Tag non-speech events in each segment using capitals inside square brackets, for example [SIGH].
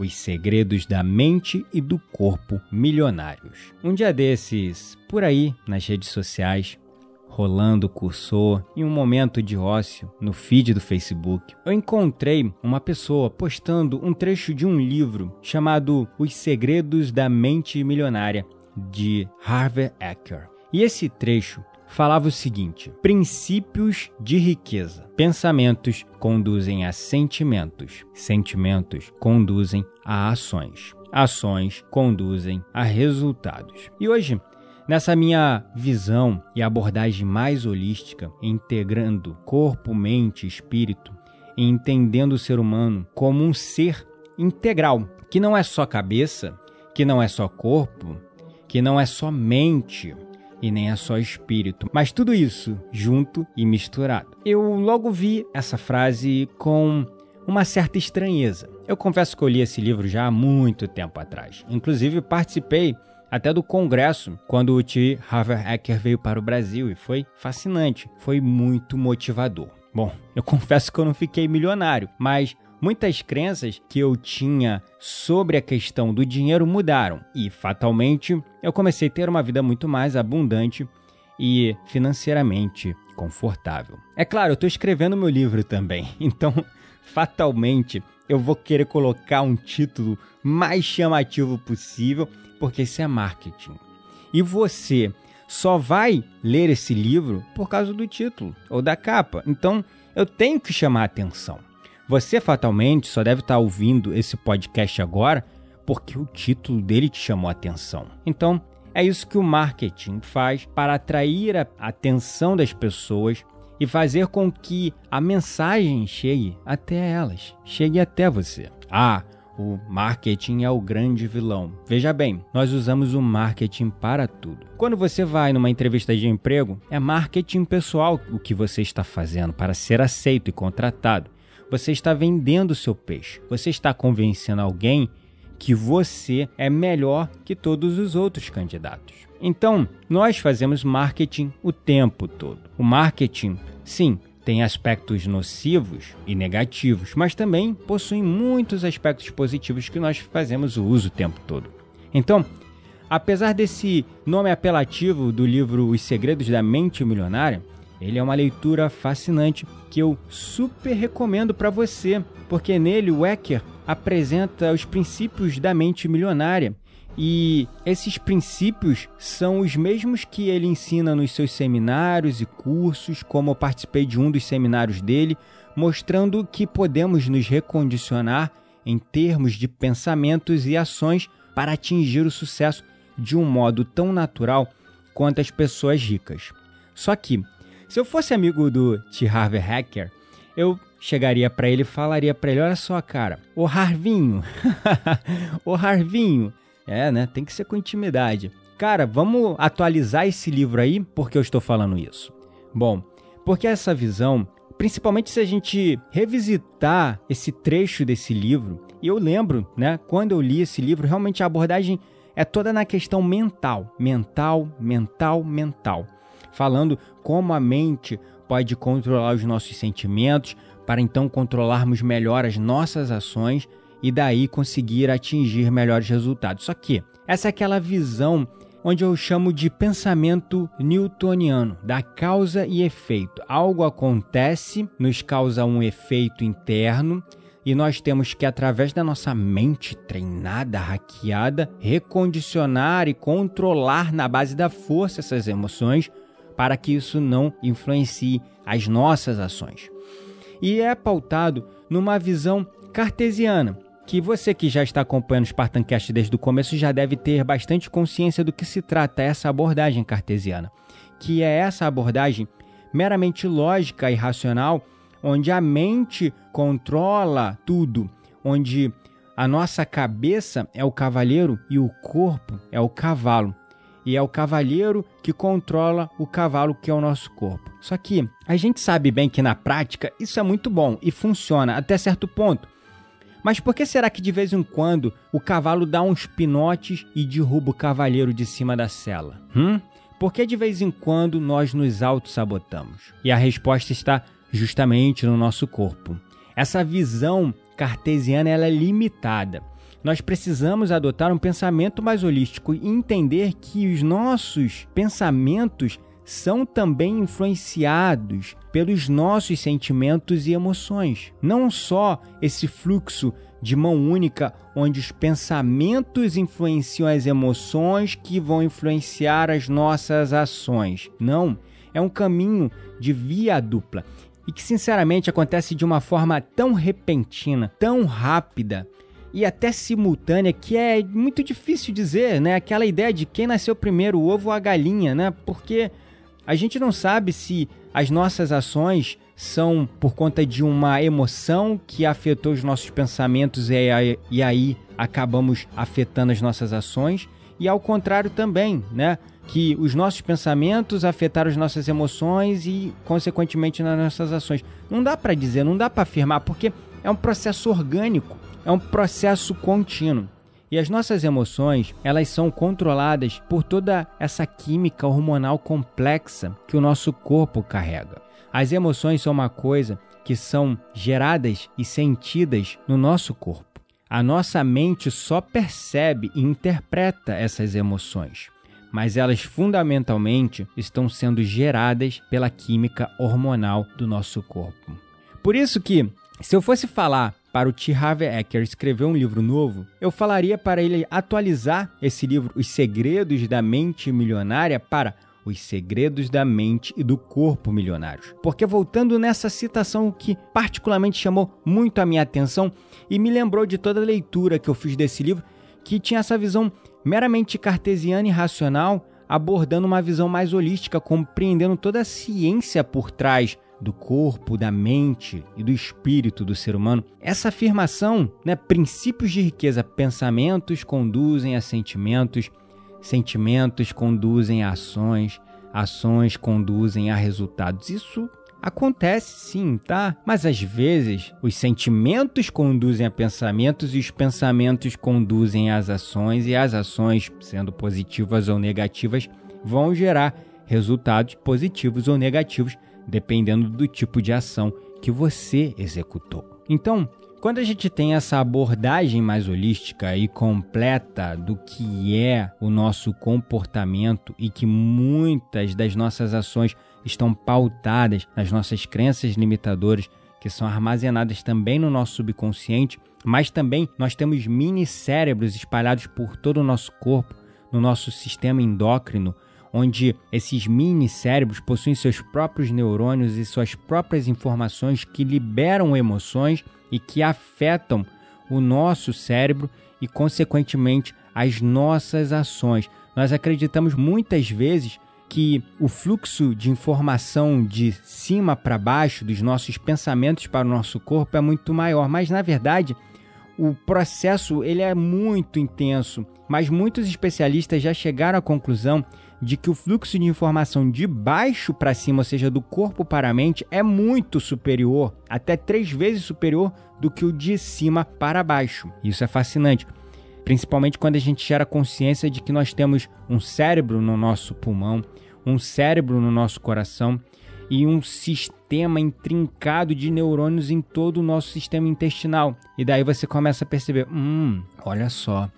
os segredos da mente e do corpo milionários. Um dia desses, por aí nas redes sociais, rolando o cursor em um momento de ócio no feed do Facebook, eu encontrei uma pessoa postando um trecho de um livro chamado Os Segredos da Mente Milionária de Harvey Eker. E esse trecho falava o seguinte: princípios de riqueza. Pensamentos conduzem a sentimentos, sentimentos conduzem a ações, ações conduzem a resultados. E hoje, nessa minha visão e abordagem mais holística, integrando corpo, mente e espírito, e entendendo o ser humano como um ser integral, que não é só cabeça, que não é só corpo, que não é só mente, e nem é só espírito, mas tudo isso junto e misturado. Eu logo vi essa frase com uma certa estranheza. Eu confesso que eu li esse livro já há muito tempo atrás. Inclusive participei até do congresso quando o T. Harvard Eker veio para o Brasil e foi fascinante, foi muito motivador. Bom, eu [LAUGHS] confesso que eu não fiquei milionário, mas muitas crenças que eu tinha sobre a questão do dinheiro mudaram e, fatalmente, eu comecei a ter uma vida muito mais abundante e financeiramente confortável. É claro, eu estou escrevendo meu livro também, [LAUGHS] então, fatalmente, eu vou querer colocar um título mais chamativo possível, porque isso é marketing. E você só vai ler esse livro por causa do título ou da capa. Então, eu tenho que chamar a atenção. Você fatalmente só deve estar ouvindo esse podcast agora porque o título dele te chamou a atenção. Então, é isso que o marketing faz para atrair a atenção das pessoas e fazer com que a mensagem chegue até elas, chegue até você. Ah, o marketing é o grande vilão. Veja bem, nós usamos o marketing para tudo. Quando você vai numa entrevista de emprego, é marketing pessoal o que você está fazendo para ser aceito e contratado. Você está vendendo o seu peixe. Você está convencendo alguém que você é melhor que todos os outros candidatos. Então, nós fazemos marketing o tempo todo. O marketing, sim, tem aspectos nocivos e negativos, mas também possui muitos aspectos positivos que nós fazemos o uso o tempo todo. Então, apesar desse nome apelativo do livro Os Segredos da Mente Milionária, ele é uma leitura fascinante que eu super recomendo para você, porque nele o Ecker apresenta os princípios da mente milionária. E esses princípios são os mesmos que ele ensina nos seus seminários e cursos, como eu participei de um dos seminários dele, mostrando que podemos nos recondicionar em termos de pensamentos e ações para atingir o sucesso de um modo tão natural quanto as pessoas ricas. Só que se eu fosse amigo do T. Harvey Hacker, eu chegaria para ele e falaria para ele: Olha só, cara, o Harvinho, [LAUGHS] o Harvinho, é, né? Tem que ser com intimidade. Cara, vamos atualizar esse livro aí, porque eu estou falando isso. Bom, porque essa visão, principalmente se a gente revisitar esse trecho desse livro, e eu lembro, né, quando eu li esse livro, realmente a abordagem é toda na questão mental, mental, mental, mental falando como a mente pode controlar os nossos sentimentos para então controlarmos melhor as nossas ações e daí conseguir atingir melhores resultados. Só que essa é aquela visão onde eu chamo de pensamento newtoniano, da causa e efeito. Algo acontece, nos causa um efeito interno, e nós temos que, através da nossa mente treinada, hackeada, recondicionar e controlar na base da força essas emoções para que isso não influencie as nossas ações. E é pautado numa visão cartesiana, que você que já está acompanhando o Spartancast desde o começo já deve ter bastante consciência do que se trata essa abordagem cartesiana, que é essa abordagem meramente lógica e racional onde a mente controla tudo, onde a nossa cabeça é o cavaleiro e o corpo é o cavalo. E é o cavaleiro que controla o cavalo que é o nosso corpo. Só que a gente sabe bem que na prática isso é muito bom e funciona até certo ponto. Mas por que será que de vez em quando o cavalo dá uns pinotes e derruba o cavaleiro de cima da cela? Hum? Por que de vez em quando nós nos auto-sabotamos? E a resposta está justamente no nosso corpo. Essa visão cartesiana ela é limitada. Nós precisamos adotar um pensamento mais holístico e entender que os nossos pensamentos são também influenciados pelos nossos sentimentos e emoções. Não só esse fluxo de mão única, onde os pensamentos influenciam as emoções que vão influenciar as nossas ações. Não, é um caminho de via dupla e que sinceramente acontece de uma forma tão repentina, tão rápida e até simultânea que é muito difícil dizer, né? Aquela ideia de quem nasceu primeiro, o ovo ou a galinha, né? Porque a gente não sabe se as nossas ações são por conta de uma emoção que afetou os nossos pensamentos e aí acabamos afetando as nossas ações e ao contrário também, né? que os nossos pensamentos afetaram as nossas emoções e, consequentemente, nas nossas ações. Não dá para dizer, não dá para afirmar, porque é um processo orgânico, é um processo contínuo. E as nossas emoções, elas são controladas por toda essa química hormonal complexa que o nosso corpo carrega. As emoções são uma coisa que são geradas e sentidas no nosso corpo. A nossa mente só percebe e interpreta essas emoções mas elas fundamentalmente estão sendo geradas pela química hormonal do nosso corpo. Por isso que, se eu fosse falar para o T. Harvey Eker escrever um livro novo, eu falaria para ele atualizar esse livro Os Segredos da Mente Milionária para os segredos da mente e do corpo milionários. Porque voltando nessa citação que particularmente chamou muito a minha atenção e me lembrou de toda a leitura que eu fiz desse livro, que tinha essa visão meramente cartesiana e racional, abordando uma visão mais holística, compreendendo toda a ciência por trás do corpo, da mente e do espírito do ser humano. Essa afirmação, né, princípios de riqueza, pensamentos conduzem a sentimentos, sentimentos conduzem a ações, ações conduzem a resultados. Isso Acontece sim, tá? Mas às vezes os sentimentos conduzem a pensamentos e os pensamentos conduzem às ações e as ações, sendo positivas ou negativas, vão gerar resultados positivos ou negativos, dependendo do tipo de ação que você executou. Então, quando a gente tem essa abordagem mais holística e completa do que é o nosso comportamento e que muitas das nossas ações estão pautadas nas nossas crenças limitadoras, que são armazenadas também no nosso subconsciente, mas também nós temos mini cérebros espalhados por todo o nosso corpo, no nosso sistema endócrino, onde esses mini cérebros possuem seus próprios neurônios e suas próprias informações que liberam emoções e que afetam o nosso cérebro e, consequentemente, as nossas ações. Nós acreditamos muitas vezes que o fluxo de informação de cima para baixo dos nossos pensamentos para o nosso corpo é muito maior, mas na verdade o processo ele é muito intenso, mas muitos especialistas já chegaram à conclusão de que o fluxo de informação de baixo para cima, ou seja, do corpo para a mente, é muito superior, até três vezes superior do que o de cima para baixo. Isso é fascinante, principalmente quando a gente gera consciência de que nós temos um cérebro no nosso pulmão, um cérebro no nosso coração e um sistema intrincado de neurônios em todo o nosso sistema intestinal. E daí você começa a perceber: hum, olha só.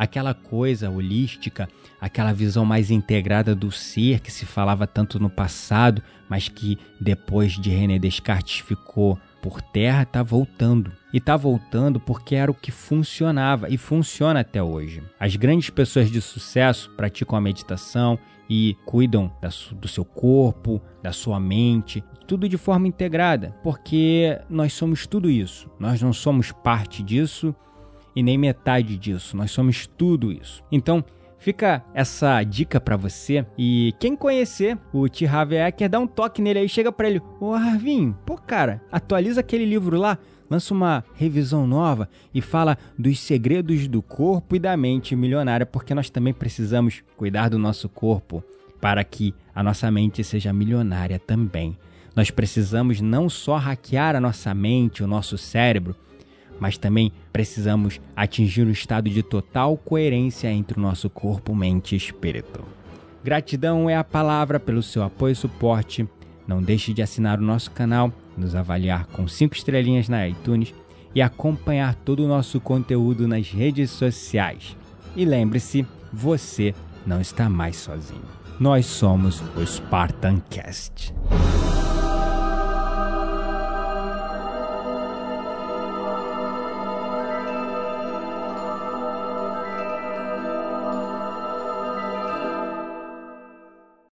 Aquela coisa holística, aquela visão mais integrada do ser que se falava tanto no passado, mas que depois de René Descartes ficou por terra, está voltando. E está voltando porque era o que funcionava e funciona até hoje. As grandes pessoas de sucesso praticam a meditação e cuidam do seu corpo, da sua mente, tudo de forma integrada, porque nós somos tudo isso. Nós não somos parte disso e nem metade disso. Nós somos tudo isso. Então, Fica essa dica para você. E quem conhecer o T. Harvey Eker, dá um toque nele aí, chega para ele: Ô Harvin, pô, cara, atualiza aquele livro lá, lança uma revisão nova e fala dos segredos do corpo e da mente milionária, porque nós também precisamos cuidar do nosso corpo para que a nossa mente seja milionária também. Nós precisamos não só hackear a nossa mente, o nosso cérebro, mas também precisamos atingir um estado de total coerência entre o nosso corpo, mente e espírito. Gratidão é a palavra pelo seu apoio e suporte. Não deixe de assinar o nosso canal, nos avaliar com 5 estrelinhas na iTunes e acompanhar todo o nosso conteúdo nas redes sociais. E lembre-se, você não está mais sozinho. Nós somos o Spartan Cast.